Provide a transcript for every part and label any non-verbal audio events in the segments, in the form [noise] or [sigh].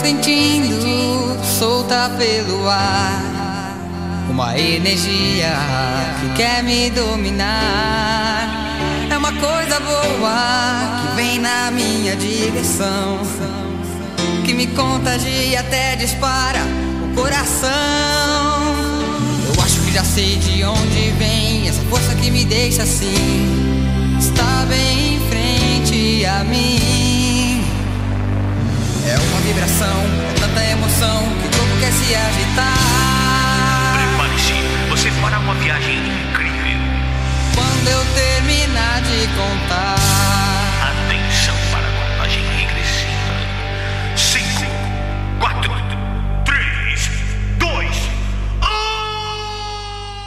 Sentindo solta pelo ar uma energia que quer me dominar. É uma coisa boa que vem na minha direção, que me contagia até dispara o coração. Eu acho que já sei de onde vem essa força que me deixa assim. Está bem em frente a mim. É uma vibração, é tanta emoção que o corpo quer se agitar. Prepare-se, você fará uma viagem incrível. Quando eu terminar de contar, Atenção para a contagem regressiva. 5, 4, 3, 2, 1.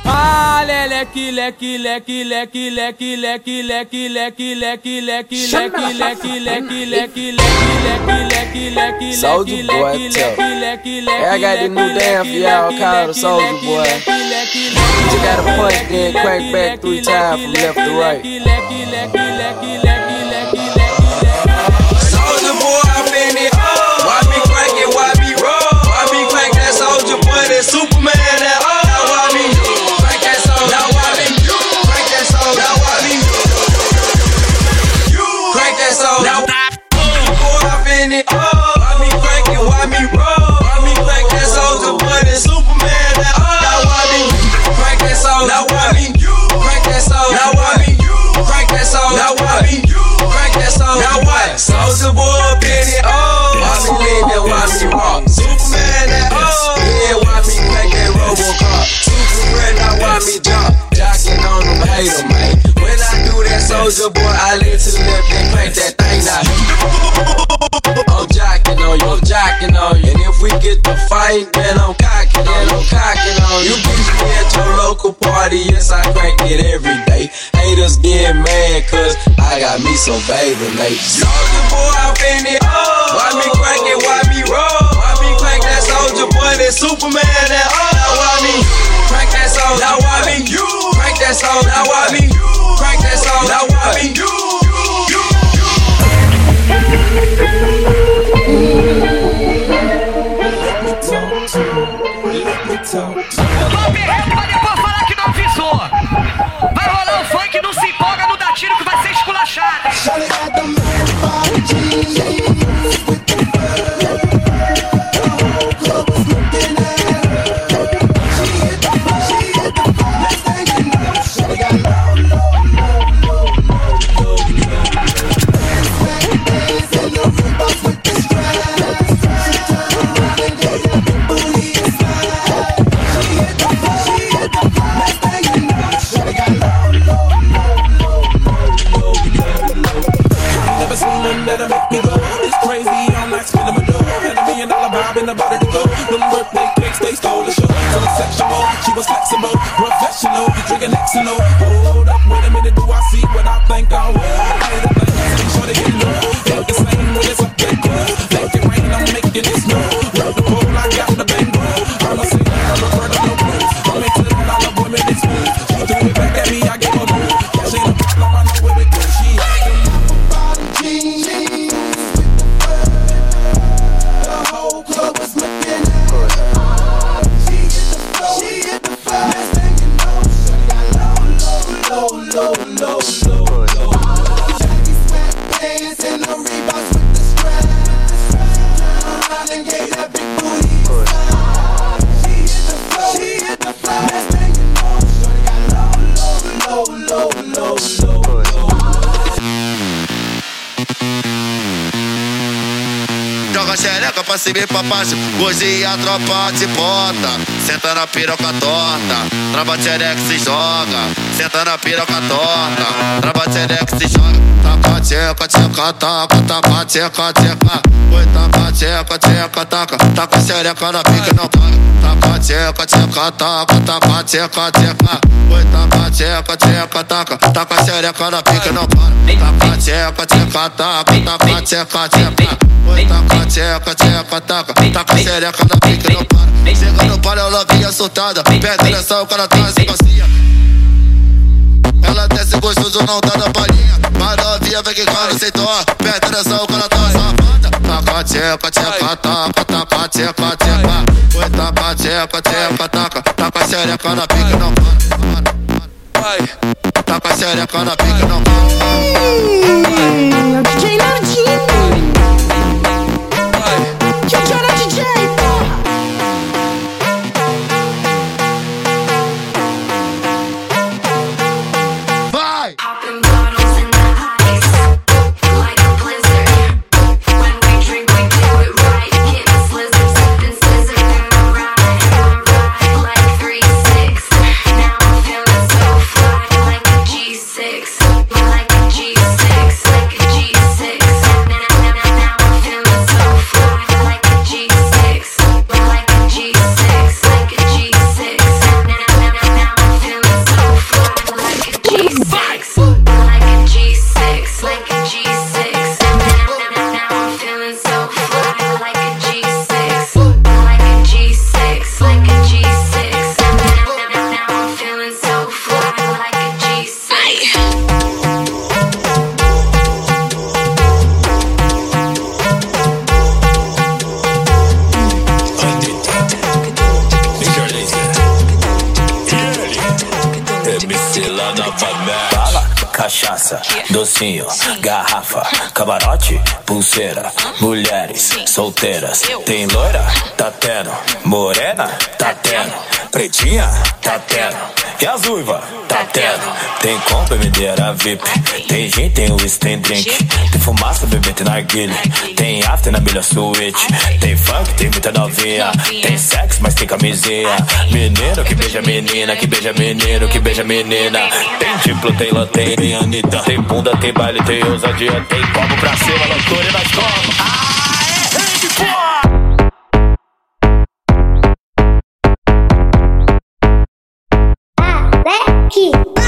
Ah, leque, leque, leque, leque, leque, leque, leque, leque, leque, leque, leque, leque, leque, leque, leque, leque, leque, Soulja Boy, tell. Hey, I got this new dance for y'all called the Soulja Boy. You just gotta punch, then crank back three times from left to right. Soldier boy, I'm in it. Why me crank? Why me roll? Why me crank that soldier boy? That Superman them man. When I do that soldier boy, I lean to the left and crank that thing down. I'm jocking on you, I'm jocking on you. And if we get to fight, then I'm cocking on you, I'm cocking on you. You bitch me at your local party, yes, I crank it every day. Haters get mad, cause I got me some baby late. Soldier boy, I'm in it. Why me crank it, why me roll? Why me crank that soldier boy, that Superman, that oh. Now why me crank that soldier? Now why me Crank that song, now why me? Crank that song, now why me? Let me talk to you. Let me talk to you. Xereca pra e baixo Hoje a tropa te bota. Senta na piroca torta Trava xereca se joga. Senta na piroca torta Trava xereca se joga. Taca tcheca, tcheca, taca Taca tcheca, tcheca Oi, taca tcheca, tcheca, taca Taca xereca na pica não para Taca tcheca, tcheca, taca Taca tcheca, tcheca Oi, taca tcheca, tcheca, taca Taca xereca na pica não para Taca tcheca, tcheca, taca Taca tcheca, tcheca Oi, taca tcheca, tcheca, taca Taca xereca na pica não para Chega no palio, ela vinha soltada Pega direção, o cara traz passeia ela desce gostoso, não tá na palhinha Mas novinha vem que quando sem dó direção, o cara tá safada Taca tcheca, tcheca, taca, taca, tcheca, tcheca. Oi, taca, tcheca, tcheca, taca, taca a xereca na pique, não para. Taca a xereca na pique, não para. enough of that. Cachaça, docinho, garrafa, camarote, pulseira, mulheres solteiras. Tem loira? Tá tendo. Morena? Tá tendo. Pretinha? Tá tendo. E as uiva? Tá tendo. Tem compra, medeira VIP. Tem gin, tem whisky, tem drink. Tem fumaça, bebê, tem narguilha. Tem after na milha suíte. Tem funk, tem muita novinha. Tem sexo, mas tem camisinha. Menino que beija menina, que beija menino, que beija menina. Tem diplo, tem lantém, tem Anitta. Tem bunda, tem baile, tem ousadia. Tem copo pra cima, loucura e nós como. Ah, é rede! Alec.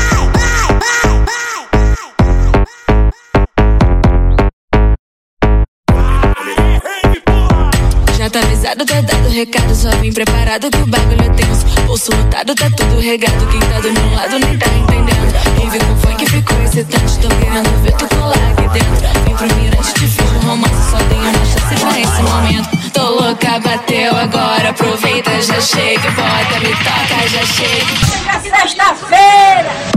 Recado. Só vim preparado que o bagulho é tenso. Bolso lotado, tá tudo regado. Quem tá do meu lado nem tá entendendo. Quem viu com funk ficou excitante. Tô querendo ver tu colar aqui dentro. Vem pro mirante, te fiz um romance. Só tem uma chance pra esse momento. Tô louca, bateu agora. Aproveita, já chega. Bota, me toca, já chega. Sexta-feira.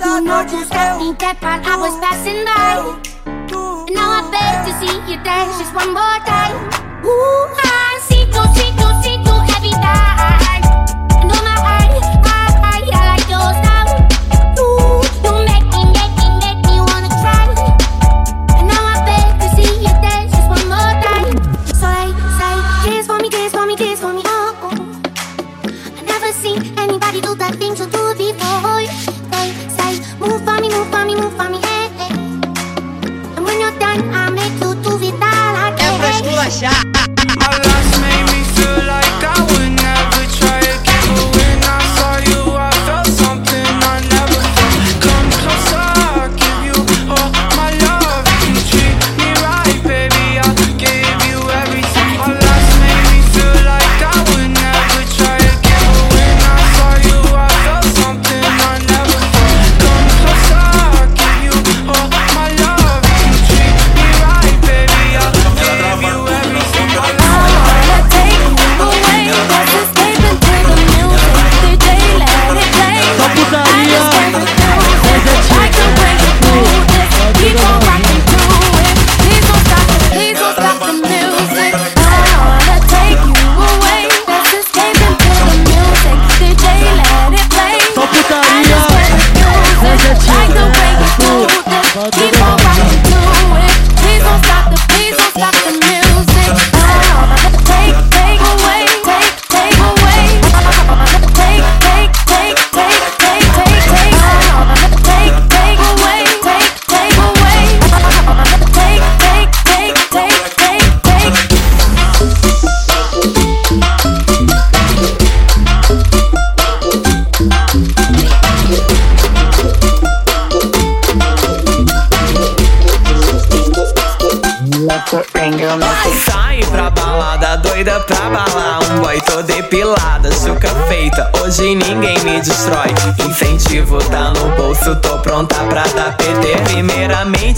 You know just got me dead while I was passing by. And now I beg to see you dance just one more time. Ooh, I Russia.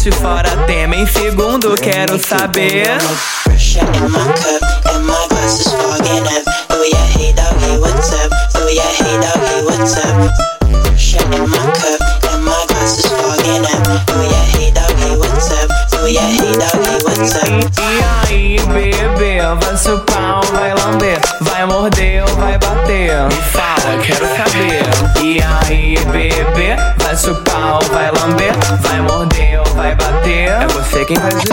Fora tema Em segundo quero saber É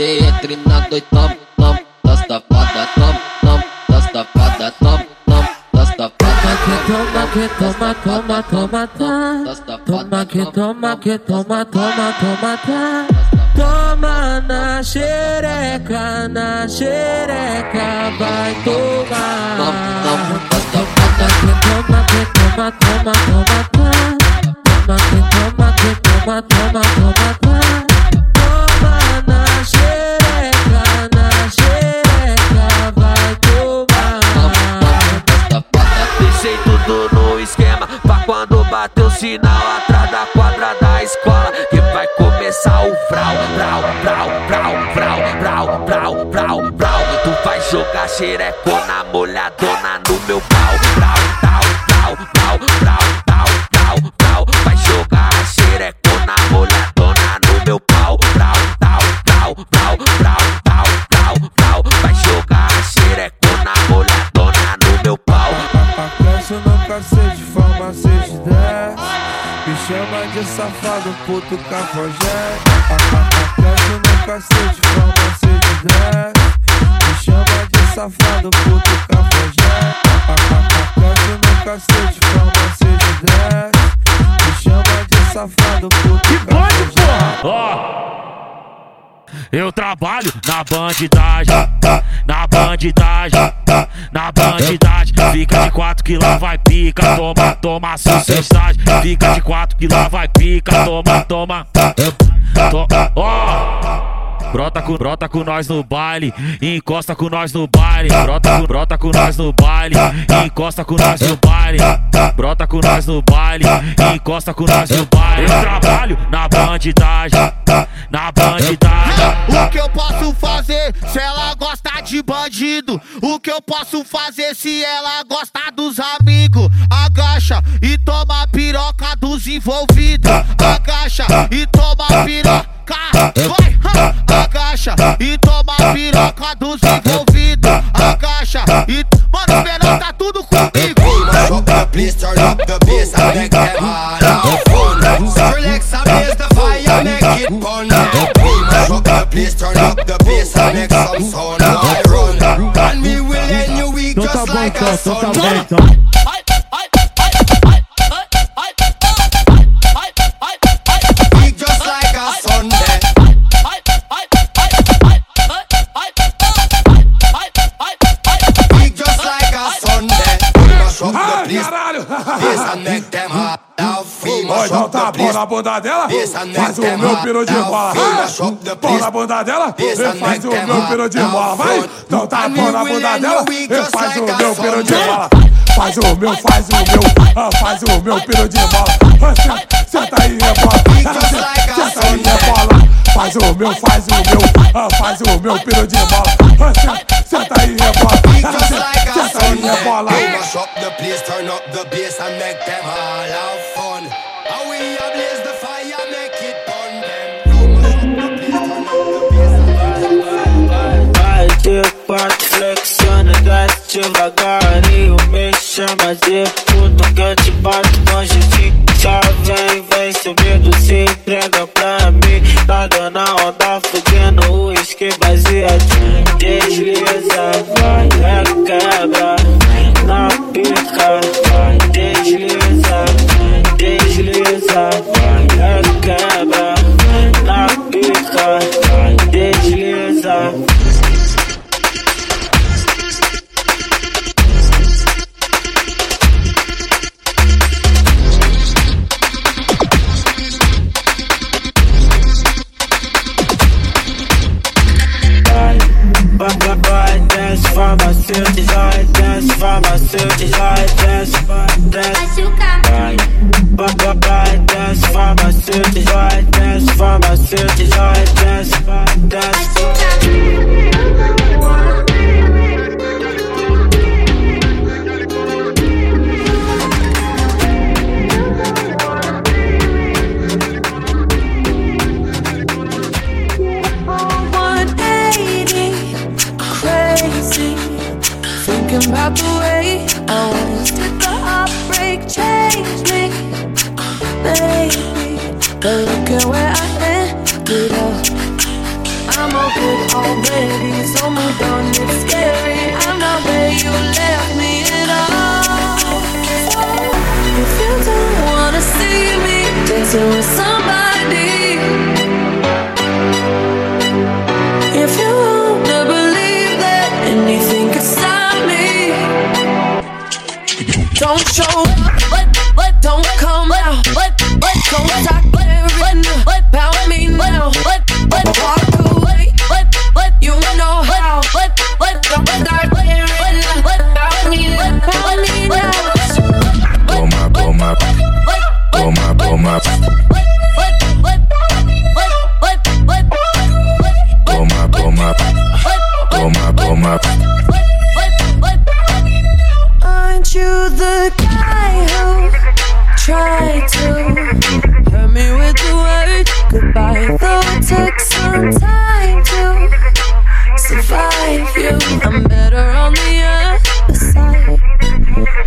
Novinha, cê entre na dois, tom, tom Das tapadas, tom, tom Das tapadas, tom, tom Das tapadas, Toma que toma, toma, toma, tá. Toma que toma, que toma, toma, toma, tá. Toma na xereca, na xereca, vai tomar. Toma que toma, que toma, toma, toma, tá. Toma que toma, que toma, toma, toma, tá. Quando bater o sinal Atrás da quadra da escola Que vai começar o frau Frau, frau, frau, frau, frau, frau, frau, frau Tu vai jogar xerecona molhadona no meu pau Frau, frau, frau, frau, frau, chama de safado, puto cafajeste Cresce no cacete, forma 6 de 10 Me chama de safado, puto cafajeste Cresce no cacete, forma 6 de 10 Me chama de safado, puto cafajeste Ó. Eu trabalho na bandidagem, na bandidagem, na bandidagem. Fica de quatro que lá vai pica, toma, toma sucessagem. Fica de quatro que lá vai pica, toma, toma. To- Ó. Brota com, brota com nós no baile, encosta com nós no baile. Brota com, brota com nós no baile, encosta com nós no baile. Brota com nós no baile, encosta com nós no baile. Eu trabalho na bandidagem, na bandidagem. O que eu posso fazer se ela gosta de bandido? O que eu posso fazer se ela gosta dos amigos? Agacha e toma a piroca dos envolvidos. Agacha e toma piroca. Vai, Tá, tá, a caixa tá, e toma a piroca dos envolvidos. A caixa e. Mano, o tá tudo comigo. Please turn up the bass, a mega é mala. Relax a mesa, vai a mega bona. Please turn up the bass, a mega sonora. And we will end your week então just like a então, então sonora. choque Ai, do caralho! Pisa no [laughs] tema, dá o fim, Pode na bunda dela, ah! faz o meu pino de bola. Põe na bunda dela, faz o meu pino de bola. Vai, então tá pau na bunda dela, faz o meu pino de bola. Faz o meu, faz o meu, faz o meu pino de bola. Senta aí, rebola, senta tá aí, rebola. Faz o meu, faz o meu, ah, faz o meu pino de bola. Ah, Senta, senta aí, rebola. Just Senta, like a senta aí, rebola. We mash up the place, turn up the bass and make them all have fun. And we ablaze the fire, make it fun. Vai de quatro, flexiona, desce devagar E o me chama de puto que eu te bato com jeitinho Só vem, vem medo, se entrega pra mim. Nada na onda, fudendo o uísque baseadinho Desliza, vai, é quebra Na pica, vai, desliza Desliza, Thinking about the way I was. Did the heartbreak change me? Maybe. But look at where I ended up. I'm all good already, so moved on. It's scary. I'm not where you left me at all. If you don't wanna see me dancing with somebody. Don't show up, but but don't come out, don't talk caring about me now, but but walk away, but you know how, but don't start about me, about me now. Blow my, blow my, blow my, blow my, you, I'm better on the other side.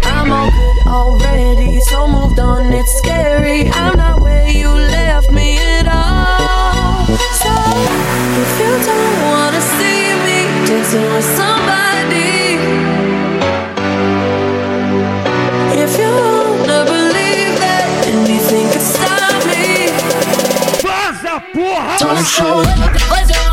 I'm all good already, so moved on. It's scary. I'm not where you left me at all. So if you don't wanna see me dancing with somebody. If you wanna believe that anything could stop me, don't show up.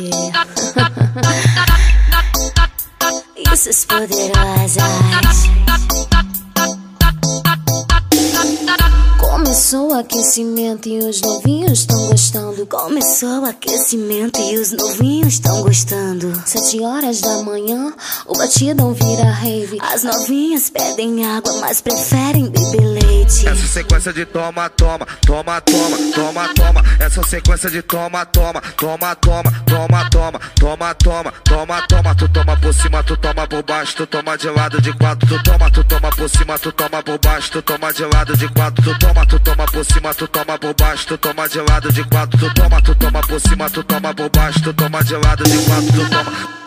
E poderosas. Começou o aquecimento e os novinhos estão gostando. Começou o aquecimento e os novinhos estão gostando. Sete horas da manhã, o batidão vira rave. As novinhas pedem água, mas preferem beber leite. Essa sequência de toma, toma, toma, toma, toma, toma. Essa sequência de toma, toma, toma, toma, toma, toma, toma, toma, toma, toma. Tu toma por cima, tu toma por baixo, tu toma de lado de quatro, tu toma, tu toma por cima, tu toma por baixo, tu toma de lado de quatro, tu toma, tu toma por cima, tu toma por baixo, tu toma de lado de quatro, tu toma, tu toma por cima, tu toma por baixo, tu toma de lado de quatro, tu toma.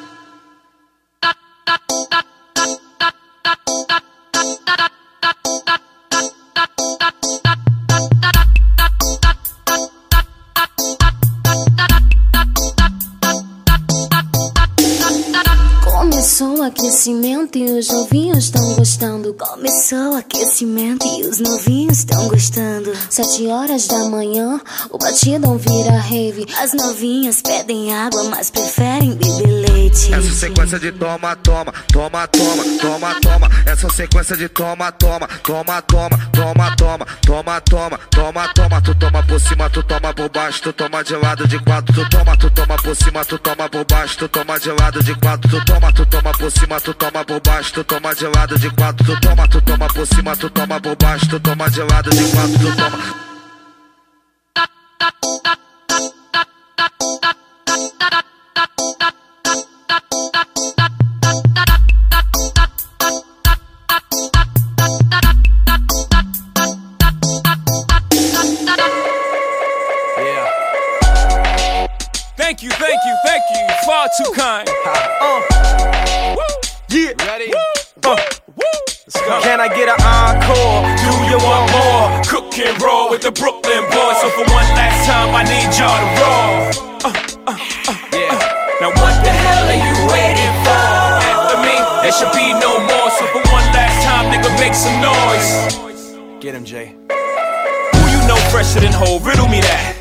Aquecimento e os novinhos estão gostando. Começou o aquecimento e os novinhos estão gostando. Sete horas da manhã, o batidão vira rave. As novinhas pedem água, mas preferem beber leite. Essa sequência de toma, toma, toma, toma, toma, toma. Essa sequência de toma, toma, toma, toma, toma, toma, toma, toma, toma, toma. Tu toma por cima, tu toma por baixo, tu toma de lado de quatro, tu toma, tu toma por cima, tu toma por baixo, tu toma de lado de quatro, tu toma, tu toma por cima, tu toma por baixo, tu toma de lado de quatro, tu toma, tu toma por cima, tu toma por baixo, tu toma de lado de quatro, tu toma. Thank you, thank you, thank you. Far too kind. Can I get an encore? Do you want more? Cook and roll with the Brooklyn boys. So for one last time, I need y'all to roll. Uh, uh, uh, yeah. Now what the hell are you waiting for? After me, there should be no more. So for one last time, nigga, make some noise. Get him, Jay. Who you know fresher than whole? Riddle me that.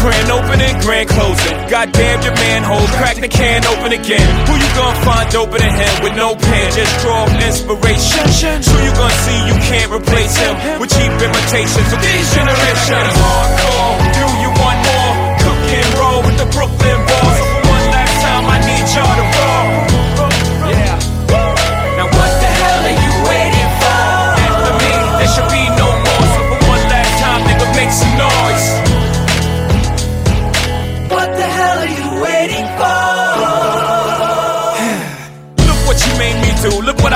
Grand opening, grand closing. Goddamn your manhole, crack the can open again. Who you gonna find open in him with no pen? Just draw inspiration. Who you gonna see you can't replace him with cheap imitations of these generations? Hardcore, do you want more? Cook and roll with the Brooklyn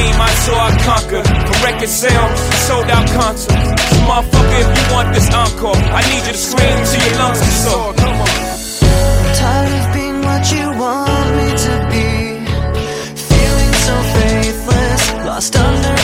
came, I saw, I conquered. From record sales, sold out concerts. So motherfucker, if you want this encore, I need you to scream till your lungs are sore. Come on. Tired of being what you want me to be. Feeling so faithless, lost under